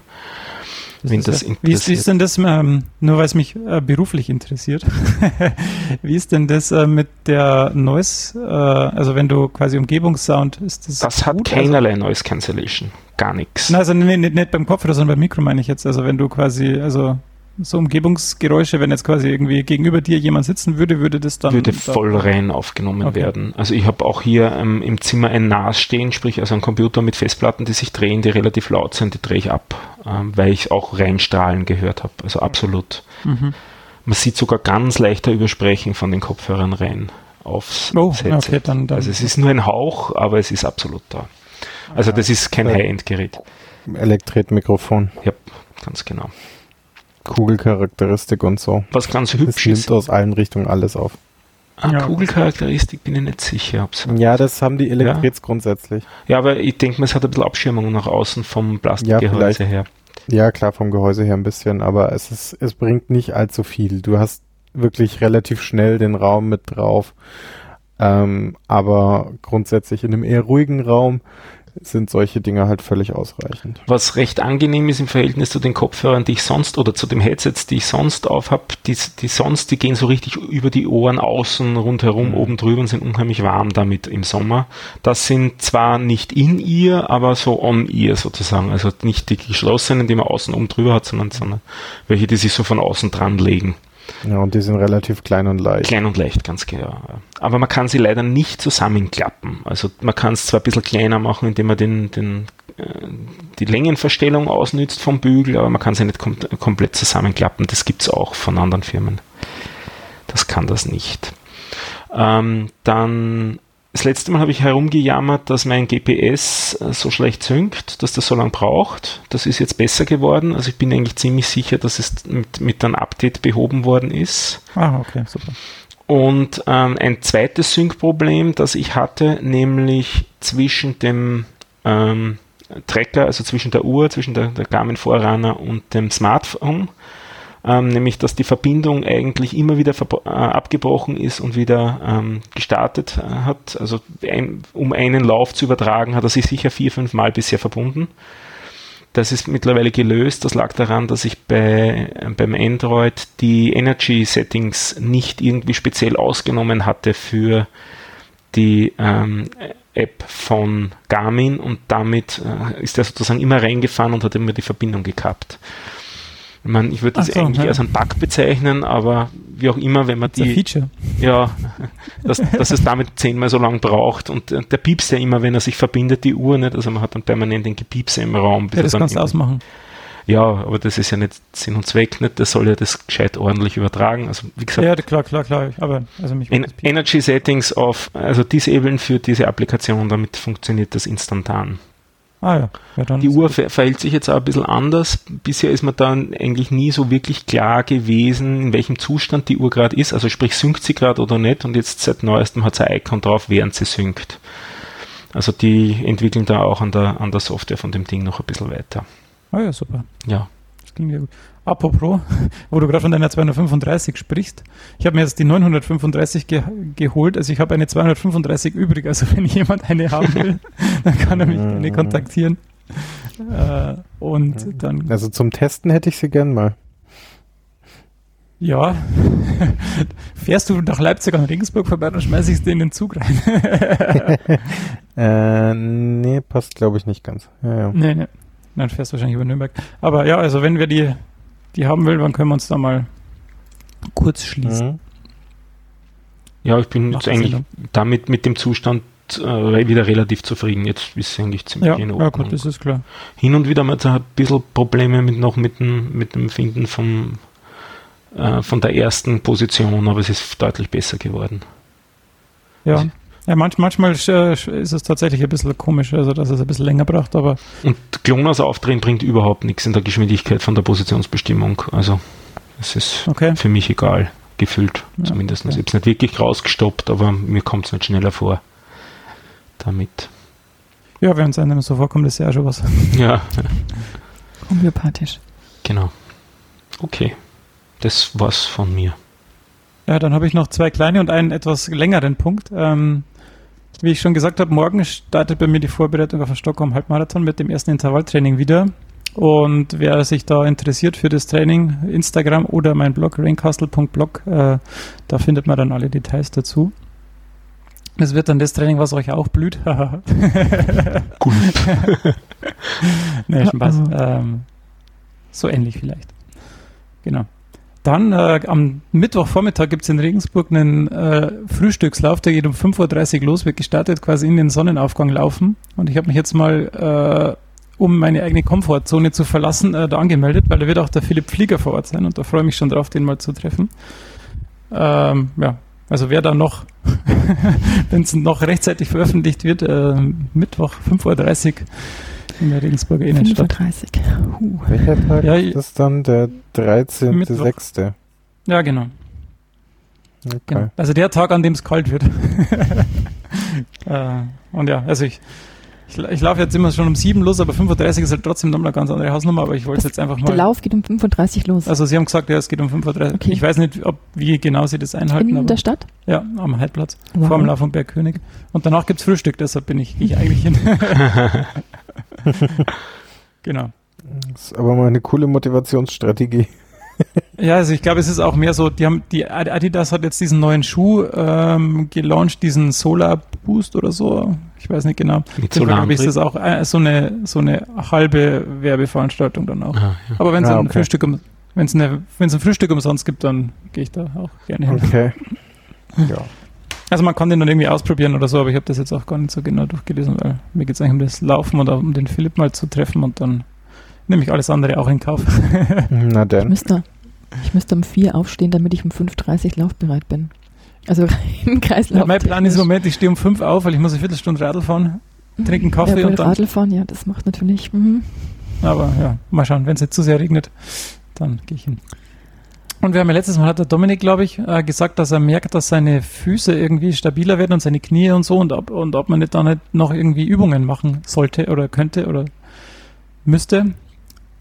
Wenn das ja- wie, ist, wie ist denn das, ähm, nur weil es mich äh, beruflich interessiert, *laughs* wie ist denn das äh, mit der Noise, äh, also wenn du quasi Umgebungssound, ist das Das hat gut? keinerlei Noise Cancellation. Gar nichts. Also, na, also nee, nicht, nicht beim Kopfhörer, sondern beim Mikro meine ich jetzt, also wenn du quasi, also so Umgebungsgeräusche, wenn jetzt quasi irgendwie gegenüber dir jemand sitzen würde, würde das dann... würde da- voll rein aufgenommen Okay. werden. Also ich habe auch hier ähm, im Zimmer ein NAS stehen, sprich also ein Computer mit Festplatten, die sich drehen, die relativ laut sind, die drehe ich ab, ähm, weil ich auch reinstrahlen gehört habe. Also absolut. Mhm. Man sieht sogar ganz leichter Übersprechen von den Kopfhörern rein aufs Oh, Headset. okay, dann- dann- also es ist nur ein Hauch, aber es ist absolut da. Also das ist kein Ja. High-End-Gerät. Elektretmikrofon, Ja, ganz genau. Kugelcharakteristik und so. Was ganz Es hübsch nimmt ist, aus allen Richtungen alles auf. ah, Ja. Kugelcharakteristik bin ich nicht sicher. Ob's Ja, das haben die Elektrets grundsätzlich. Ja, aber ich denke mal, es hat ein bisschen Abschirmung nach außen vom Plastikgehäuse vielleicht. her. Ja, klar, vom Gehäuse her ein bisschen, aber es ist, es bringt nicht allzu viel. Du hast wirklich relativ schnell den Raum mit drauf. Ähm, aber grundsätzlich in einem eher ruhigen Raum sind solche Dinge halt völlig ausreichend. Was recht angenehm ist im Verhältnis zu den Kopfhörern, die ich sonst oder zu den Headsets, die ich sonst auf habe, die, die sonst, die gehen so richtig über die Ohren außen rundherum, mhm. oben drüber und sind unheimlich warm damit im Sommer. Das sind zwar nicht in ihr, aber so on ihr sozusagen. Also nicht die geschlossenen, die man außen oben drüber hat, sondern, sondern welche, die sich so von außen dran legen. Ja, und die sind relativ klein und leicht. Klein und leicht, ganz genau. Aber man kann sie leider nicht zusammenklappen. Also man kann es zwar ein bisschen kleiner machen, indem man den, den, äh, die Längenverstellung ausnützt vom Bügel, aber man kann sie nicht kom komplett zusammenklappen. Das gibt es auch von anderen Firmen. Das kann das nicht. Ähm, dann das letzte Mal habe ich herumgejammert, dass mein GPS äh, so schlecht synkt, dass das so lange braucht. Das ist jetzt besser geworden. Also ich bin eigentlich ziemlich sicher, dass es mit, mit einem Update behoben worden ist. Ah, okay, super. Und ähm, ein zweites Sync-Problem, das ich hatte, nämlich zwischen dem ähm, Tracker, also zwischen der Uhr, zwischen der, der Garmin Forerunner und dem Smartphone, ähm, nämlich dass die Verbindung eigentlich immer wieder äh, abgebrochen ist und wieder ähm, gestartet äh, hat. Also ein, um einen Lauf zu übertragen, hat er sich sicher vier, fünf Mal bisher verbunden. Das ist mittlerweile gelöst. Das lag daran, dass ich bei, äh, beim Android die Energy Settings nicht irgendwie speziell ausgenommen hatte für die ähm, App von Garmin und damit äh, ist er sozusagen immer reingefahren und hat immer die Verbindung gekappt. Ich meine, ich würde das so, eigentlich ja. als einen Bug bezeichnen, aber wie auch immer, wenn man das die. Feature. Ja, dass, dass es damit zehnmal so lang braucht und der piepst ja immer, wenn er sich verbindet, die Uhr nicht. Also man hat dann permanent den Gepiepse im Raum. ja, das kannst du ausmachen. Ja, aber das ist ja nicht Sinn und Zweck, nicht? Das soll ja das gescheit ordentlich übertragen. Also wie gesagt. Ja, klar, klar, klar. Aber also mich en Energy Settings auf, also disablen für diese Applikation, damit funktioniert das instantan. Ah ja. ja die Uhr ver verhält sich jetzt auch ein bisschen anders. Bisher ist mir dann eigentlich nie so wirklich klar gewesen, in welchem Zustand die Uhr gerade ist. Also sprich, synkt sie gerade oder nicht. Und jetzt seit neuestem hat sie ein Icon drauf, während sie synkt. Also die entwickeln da auch an der, an der Software von dem Ding noch ein bisschen weiter. Ah ja, super. Ja. Das klingt ja gut. Apropos, *laughs* wo du gerade von deiner 235 sprichst, ich habe mir jetzt die 935 ge geholt, also ich habe eine 235 übrig, also *laughs* wenn jemand eine haben will, *laughs* dann kann er mich gerne mhm. kontaktieren. Äh, und dann. Also zum Testen hätte ich sie gern mal. Ja, fährst du nach Leipzig an Regensburg vorbei, dann schmeiße ich es dir in den Zug rein. äh, nee, passt glaube ich nicht ganz. Ja, ja. Nee, nee. Dann fährst du wahrscheinlich über Nürnberg. Aber ja, also wenn wir die die haben will, dann können wir uns da mal kurz schließen. Mhm. Ja, ich bin jetzt eigentlich damit mit dem Zustand äh, wieder relativ zufrieden. Jetzt ist es eigentlich ziemlich ja, in Ordnung. Ja, gut, das ist klar. Hin und wieder haben wir ein bisschen Probleme mit noch mit dem, mit dem Finden vom, äh, von der ersten Position, aber es ist deutlich besser geworden. Ja. Also, ja, manch, manchmal ist es tatsächlich ein bisschen komisch, also dass es ein bisschen länger braucht, aber. Und Klonas aufdrehen bringt überhaupt nichts in der Geschwindigkeit von der Positionsbestimmung. Also es ist okay. für mich egal, gefühlt ja, zumindest. Okay. Ich habe es nicht wirklich rausgestoppt, aber mir kommt es nicht schneller vor. Damit. Ja, wenn es einem so vorkommt, ist ja auch schon was. *laughs* Ja. Homöopathisch. Genau. Okay. Das war's von mir. Ja, dann habe ich noch zwei kleine und einen etwas längeren Punkt. Ähm, wie ich schon gesagt habe, morgen startet bei mir die Vorbereitung auf den Stockholm Halbmarathon mit dem ersten Intervalltraining wieder. Und wer sich da interessiert für das Training, Instagram oder mein Blog raincastle.blog, äh, da findet man dann alle Details dazu. Das wird dann das Training, was euch auch blüht. *laughs* Gut. *laughs* nee, Spaß. Ähm, so ähnlich vielleicht. Genau. Dann äh, am Mittwochvormittag gibt es in Regensburg einen äh, Frühstückslauf, der geht um 5.30 Uhr los, wird gestartet, quasi in den Sonnenaufgang laufen. Und ich habe mich jetzt mal, äh, um meine eigene Komfortzone zu verlassen, äh, da angemeldet, weil da wird auch der Philipp Flieger vor Ort sein und da freue ich mich schon drauf, den mal zu treffen. Ähm, ja, also wer da noch, *laughs* wenn es noch rechtzeitig veröffentlicht wird, äh, Mittwoch 5.30 Uhr in der Regensburger Innenstadt. 35. Huh. Welcher Tag ja, ist das dann? Der 13.06. Ja, genau. Okay. genau. Also der Tag, an dem es kalt wird. *laughs* äh, und ja, also ich, Ich, ich laufe jetzt immer schon um 7 los, aber 35 ist halt trotzdem nochmal eine ganz andere Hausnummer, aber ich wollte es jetzt einfach Der mal. Lauf geht um 35 los. Also Sie haben gesagt, ja, es geht um 35. Okay. Ich weiß nicht, ob, wie genau Sie das einhalten, in aber der Stadt? ja, am Heidplatz, Wow. vor dem Lauf vom Bergkönig. Und danach gibt's Frühstück, deshalb bin ich, ich eigentlich hin. *laughs* *laughs* *laughs* genau. Das ist aber mal eine coole Motivationsstrategie. Ja, also ich glaube, es ist auch mehr so, die haben, die Adidas hat jetzt diesen neuen Schuh ähm, gelauncht, diesen Solar Boost oder so. Ich weiß nicht genau. Glaube ich, ist das auch äh, so eine so eine halbe Werbeveranstaltung dann auch. Ah, ja. Aber wenn es Ah, ein okay. Frühstück um, wenn es eine wenn es ein Frühstück umsonst gibt, dann gehe ich da auch gerne hin. Okay. *laughs* Ja. Also man kann den dann irgendwie ausprobieren oder so, aber ich habe das jetzt auch gar nicht so genau durchgelesen, weil mir geht es eigentlich um das Laufen oder um den Philipp mal zu treffen und dann nehme ich alles andere auch in Kauf. *laughs* Na Ich denn. müsste, ich müsste um 4 aufstehen, damit ich um 5.30 Uhr laufbereit bin. Also *laughs* im Kreislauf. Ja, mein Plan ist im Moment, ich stehe um fünf auf, weil ich muss eine Viertelstunde Radl fahren, trinken Kaffee ja, und dann. Radl fahren, ja, das macht natürlich. Mhm. Aber ja, mal schauen, wenn es nicht zu sehr regnet, dann gehe ich hin. Und wir haben ja letztes Mal hat der Dominik, glaube ich, äh, gesagt, dass er merkt, dass seine Füße irgendwie stabiler werden und seine Knie und so und ob, und ob man nicht dann nicht noch irgendwie Übungen machen sollte oder könnte oder müsste.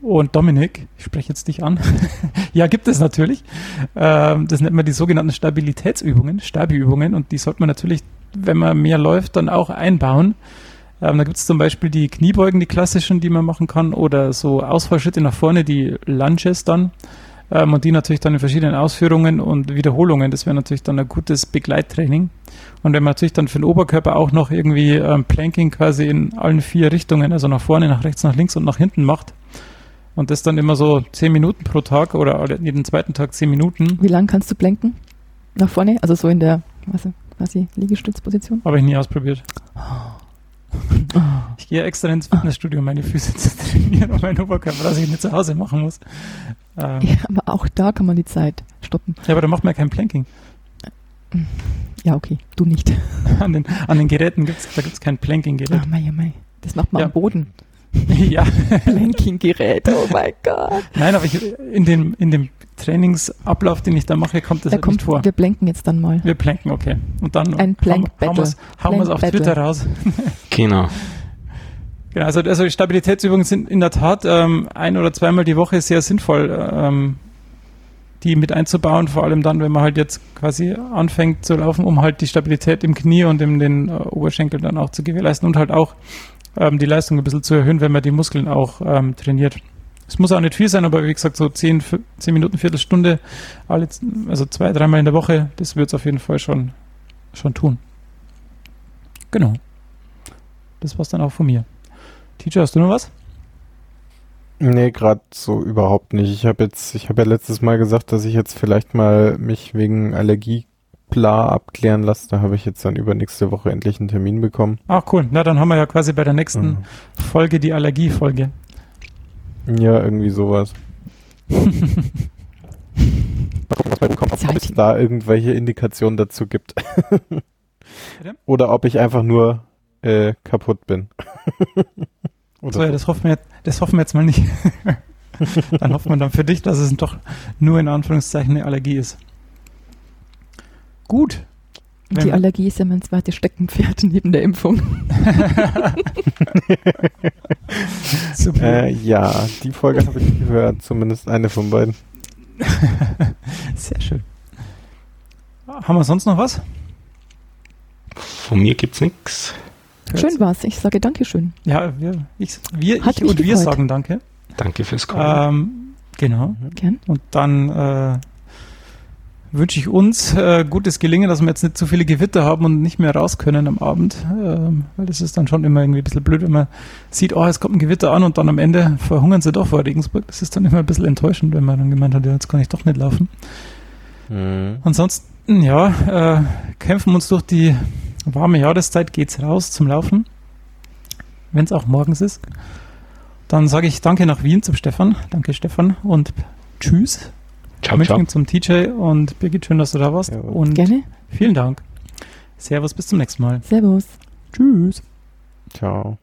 Und Dominik, ich spreche jetzt dich an. *laughs* ja, gibt es natürlich. Ähm, das nennt man die sogenannten Stabilitätsübungen, Stabi-Übungen und die sollte man natürlich, wenn man mehr läuft, dann auch einbauen. Ähm, da gibt es zum Beispiel die Kniebeugen, die klassischen, die man machen kann, oder so Ausfallschritte nach vorne, die Lunges dann. Ähm, und die natürlich dann in verschiedenen Ausführungen und Wiederholungen. Das wäre natürlich dann ein gutes Begleittraining. Und wenn man natürlich dann für den Oberkörper auch noch irgendwie ähm, Planking quasi in allen vier Richtungen, also nach vorne, nach rechts, nach links und nach hinten macht, und das dann immer so zehn Minuten pro Tag oder jeden zweiten Tag zehn Minuten, Wie lang kannst du planken? Nach vorne? Also so in der quasi Liegestützposition? habe ich nie ausprobiert. *laughs* Ich gehe extra ins Fitnessstudio, um meine Füße zu trainieren und meinen Oberkörper, dass ich nicht zu Hause machen muss. Ähm, Ja, aber auch da kann man die Zeit stoppen. ja, aber da macht man ja kein Planking. Ja, okay, du nicht. *laughs* An den, an den Geräten da gibt's kein Planking-Gerät. Ah, mei, mei. Das macht man Ja. am Boden. *laughs* ja, Planking-Gerät, oh mein Gott. nein, aber ich, in, dem, in dem Trainingsablauf, den ich da mache, kommt das Da halt kommt, nicht vor. wir blenken jetzt dann mal. Wir planken, okay. Und dann Ein Plank-Battle. hauen wir es auf Battle. Twitter raus. *laughs* Genau. Genau, also, also die Stabilitätsübungen sind in der Tat ähm, ein oder zweimal die Woche sehr sinnvoll, ähm, die mit einzubauen, vor allem dann, wenn man halt jetzt quasi anfängt zu laufen, um halt die Stabilität im Knie und in den äh, Oberschenkel dann auch zu gewährleisten und halt auch ähm, die Leistung ein bisschen zu erhöhen, wenn man die Muskeln auch ähm, trainiert. Es muss auch nicht viel sein, aber wie gesagt, so 10, f- 10 Minuten, Viertelstunde, alle, also zwei, dreimal in der Woche, das wird es auf jeden Fall schon, schon tun. Genau. Das war's dann auch von mir. Teacher, hast du noch was? Nee, gerade so überhaupt nicht. Ich habe jetzt, ich habe ja letztes Mal gesagt, dass ich jetzt vielleicht mal mich wegen Allergie Bla abklären lasse. Da habe ich jetzt dann übernächste Woche endlich einen Termin bekommen. Ach cool, na dann haben wir ja quasi bei der nächsten Mhm. Folge die Allergiefolge. Ja, irgendwie sowas. Mal gucken, was *laughs* bei rumkommt, ob es da irgendwelche Indikationen dazu gibt. *laughs* Oder ob ich einfach nur äh, kaputt bin. *laughs* Oder So, ja, das hoffen wir, jetzt- das hoffen wir jetzt mal nicht. dann hoffen wir dann für dich, dass es doch nur in Anführungszeichen eine Allergie ist. Gut. Die Allergie ist ja mein zweites Steckenpferd *laughs* neben der Impfung. *laughs* Super. Äh, ja, die Folge habe ich gehört, zumindest eine von beiden. *laughs* Sehr schön. Haben wir sonst noch was? Von mir gibt's nichts. Schön war's. Ich sage Dankeschön. Ja, wir, ich, wir, Hat ich und wir gefreut. sagen Danke. Danke fürs Kommen. Ähm, genau. Gern. Und dann äh, wünsche ich uns äh, gutes Gelingen, dass wir jetzt nicht zu viele Gewitter haben und nicht mehr raus können am Abend. Ähm, weil das ist dann schon immer irgendwie ein bisschen blöd, wenn man sieht, oh, es kommt ein Gewitter an und dann am Ende verhungern sie doch vor Regensburg. Das ist dann immer ein bisschen enttäuschend, wenn man dann gemeint hat, ja, jetzt kann ich doch nicht laufen. Mhm. Ansonsten, ja, äh, kämpfen wir uns durch die warme Jahreszeit, geht's raus zum Laufen, wenn es auch morgens ist. Dann sage ich Danke nach Wien zum Stefan. Danke, Stefan. Und Tschüss. Ciao, ciao. München zum TJ und Birgit, schön, dass du da warst. Jawohl. Und Gerne. vielen Dank. Servus, bis zum nächsten Mal. Servus. Tschüss. Ciao.